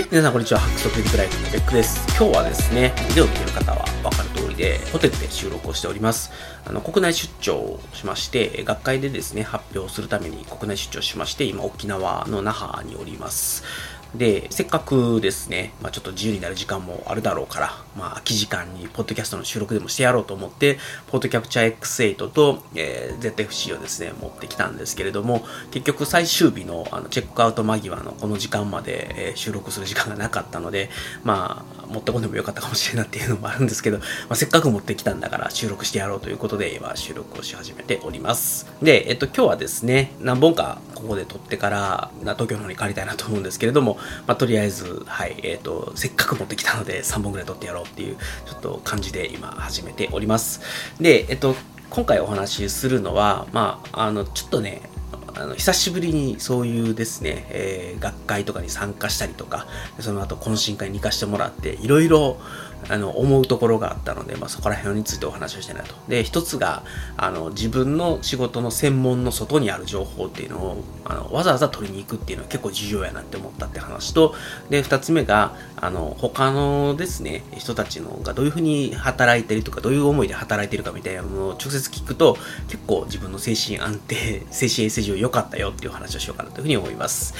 はい、皆さんこんにちは。ハクソクリックライフのベックです。今日はですね、ビデオを見てる方はわかる通りで、ホテルで収録をしております。あの、国内出張をしまして、学会でですね、発表するために国内出張しまして、今沖縄の那覇におります。で、せっかくですね、まあ、ちょっと自由になる時間もあるだろうから、まあ、空き時間にポッドキャストの収録でもしてやろうと思って、ポッドキャプチャー X8 と、えー、ZFC をですね、持ってきたんですけれども、結局最終日のあのチェックアウト間際のこの時間まで、えー、収録する時間がなかったので、まあ、持ってこんでもよかったかもしれないっていうのもあるんですけど、まあ、せっかく持ってきたんだから収録してやろうということで、今収録をし始めております。で、えっと、今日はですね、何本かここで撮ってから、東京の方に帰りたいなと思うんですけれども、まあ、とりあえず、はい、えっ、と、せっかく持ってきたので3本ぐらい撮ってやろうっていう、ちょっと感じで今始めております。で、えっ、と、今回お話しするのは、まあ、あの、ちょっとね、あの久しぶりにそういうですね、えー、学会とかに参加したりとか、その後懇親会に行かしてもらって、いろいろあの思うところがあったので、まあ、そこら辺についてお話をしたいなと。で、一つがあの自分の仕事の専門の外にある情報っていうのをあのわざわざ取りに行くっていうのは結構重要やなって思ったって話と、で、二つ目があの他のですね、人たちのがどういうふうに働いてるとか、どういう思いで働いてるかみたいなものを直接聞くと、結構自分の精神安定、精神衛生上良かったよっていう話をしようかなというふうに思います。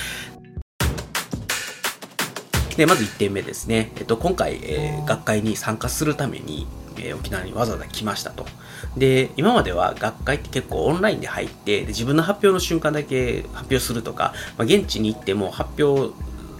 で、まず1点目ですね。えっと、今回、えー、学会に参加するために、えー、沖縄にわざわざ来ましたと。で、今までは学会って結構オンラインで入って、で自分の発表の瞬間だけ発表するとか、まあ、現地に行っても発表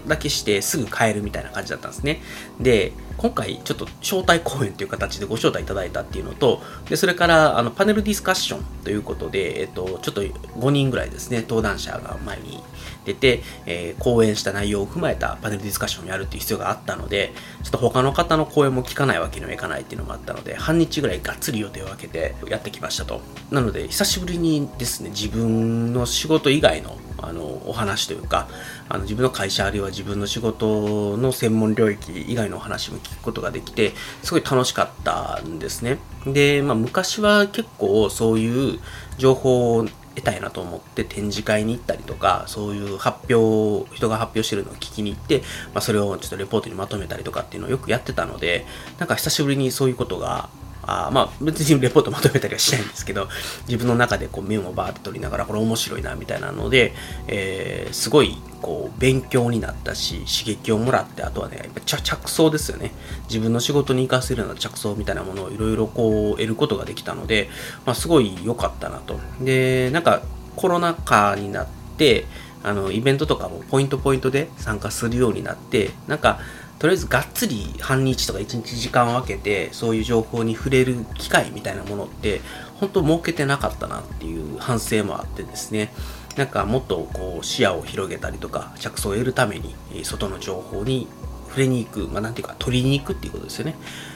だけしてすぐ帰るみたいな感じだったんですね。で、今回ちょっと招待講演という形でご招待いただいたっていうのと、でそれからあのパネルディスカッションということで、えっと、ちょっと5人ぐらいですね、登壇者が前に出て、えー、講演した内容を踏まえたパネルディスカッションをやるっていう必要があったので、ちょっと他の方の講演も聞かないわけにはいかないっていうのもあったので、半日ぐらいがっつり予定を空けてやってきましたと。なので、久しぶりにですね、自分の仕事以外のあのお話というかあの自分の会社あるいは自分の仕事の専門領域以外のお話も聞聞くことができてすごい楽しかったんですね。で、まあ、昔は結構そういう情報を得たいなと思って展示会に行ったりとかそういう発表人が発表してるのを聞きに行って、まあ、それをちょっとレポートにまとめたりとかっていうのをよくやってたのでなんか久しぶりにそういうことがあまあ別にレポートまとめたりはしないんですけど自分の中でこうメモをバーって取りながらこれ面白いなみたいなので、えー、すごいこう勉強になったし刺激をもらってあとはねやっぱ着想ですよね。自分の仕事に生かせるような着想みたいなものをいろいろこう得ることができたので、まあ、すごい良かったなと。でなんかコロナ禍になってあのイベントとかもポイントポイントで参加するようになってなんかとりあえずがっつり半日とか1日時間を空けてそういう情報に触れる機会みたいなものって本当設けてなかったなっていう反省もあってですね。なんかもっとこう視野を広げたりとか着想を得るために外の情報に触れに行く、まあ、なんていうか取りに行くっていうことですよね。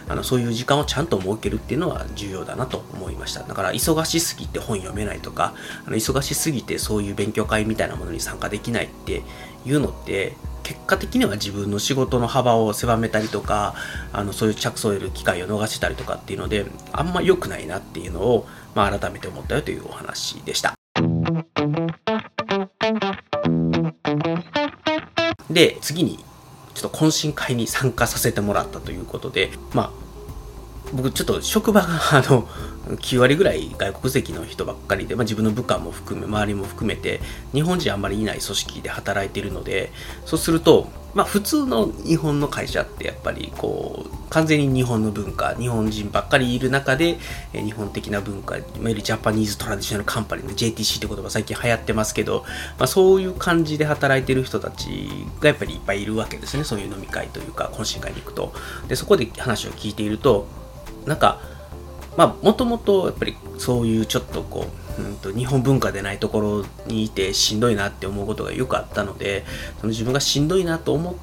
あのそういう時間をちゃんと設けるっていうのは重要だなと思いました。だから忙しすぎて本読めないとかあの忙しすぎてそういう勉強会みたいなものに参加できないっていうのって結果的には自分の仕事の幅を狭めたりとかあのそういう着想を得る機会を逃したりとかっていうのであんま良くないなっていうのを、まあ、改めて思ったよというお話でした。で次にちょっと懇親会に参加させてもらったということでまあ僕ちょっと職場があの 9割ぐらい外国籍の人ばっかりで、まあ、自分の部下も含め周りも含めて日本人あんまりいない組織で働いているのでそうすると、まあ、普通の日本の会社ってやっぱりこう完全に日本の文化日本人ばっかりいる中で日本的な文化いわゆるジャパニーズトラディショナルカンパニーの JTC って言葉最近流行ってますけど、まあ、そういう感じで働いてる人たちがやっぱりいっぱいいるわけですね。そういう飲み会というか懇親会に行くと。でそこで話を聞いているとなんかまあもともとやっぱりそういうちょっとこう、うんと、日本文化でないところにいてしんどいなって思うことがよくあったのでその自分がしんどいなと思っ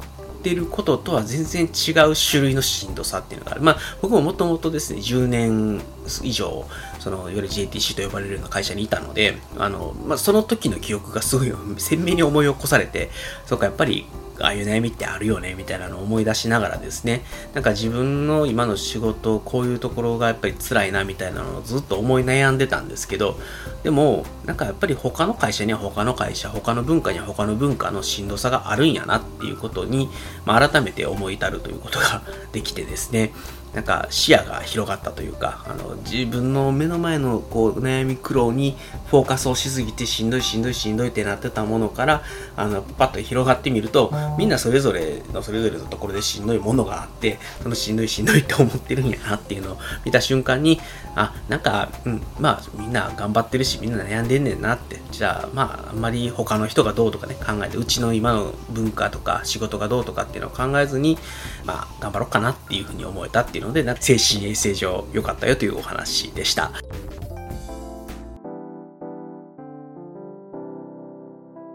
てることとは全然違う種類のしんどさっていうのがある。まあ僕ももともとですね10年以上その、いわゆる JTC と呼ばれるような会社にいたので、あの、まあ、その時の記憶がすごい 鮮明に思い起こされて、そうか、やっぱりああいう悩みってあるよねみたいなのを思い出しながらですねなんか自分の今の仕事こういうところがやっぱり辛いなみたいなのをずっと思い悩んでたんですけどでもなんかやっぱり他の会社には他の会社他の文化には他の文化のしんどさがあるんやなっていうことに、まあ、改めて思い至るということができてですね。なんか視野が広がったというか、あの自分の目の前のこう悩み苦労にフォーカスをしすぎてしんどいしんどいしんどいってなってたものから、あのパッと広がってみると、みんなそれぞれのそれぞれのところでしんどいものがあって、そのしんどいしんどいって思ってるんやなっていうのを見た瞬間に、あ、なんか、うん、まあみんな頑張ってるし、みんな悩んでんねんなって、じゃあまああんまり他の人がどうとかね、考えて、うちの今の文化とか仕事がどうとかっていうのを考えずに、まあ頑張ろうかなっていうふうに思えたっていうので、精神衛生上良かったよというお話でした。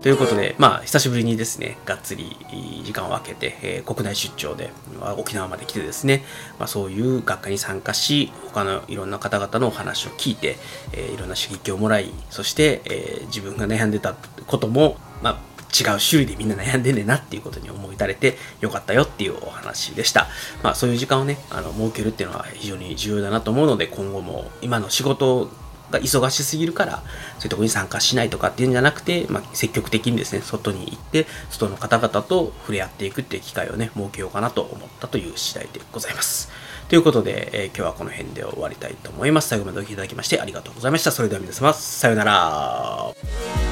ということで、まあ、久しぶりにですね、がっつり時間を空けて、えー、国内出張で沖縄まで来てですね、まあ、そういう学会に参加し、他のいろんな方々のお話を聞いて、えー、いろんな刺激をもらい、そして、えー、自分が悩んでたことも、まあ、違う種類でみんな悩んでんねんなっていうことに思い至れてよかったよっていうお話でした。まあそういう時間をね、あの設けるっていうのは非常に重要だなと思うので今後も今の仕事が忙しすぎるから、そういうとこに参加しないとかっていうんじゃなくて、まあ、積極的にですね、外に行って、外の方々と触れ合っていくっていう機会をね、設けようかなと思ったという次第でございます。ということで、えー、今日はこの辺で終わりたいと思います。最後までお聴きいただきましてありがとうございました。それでは皆様、さようなら。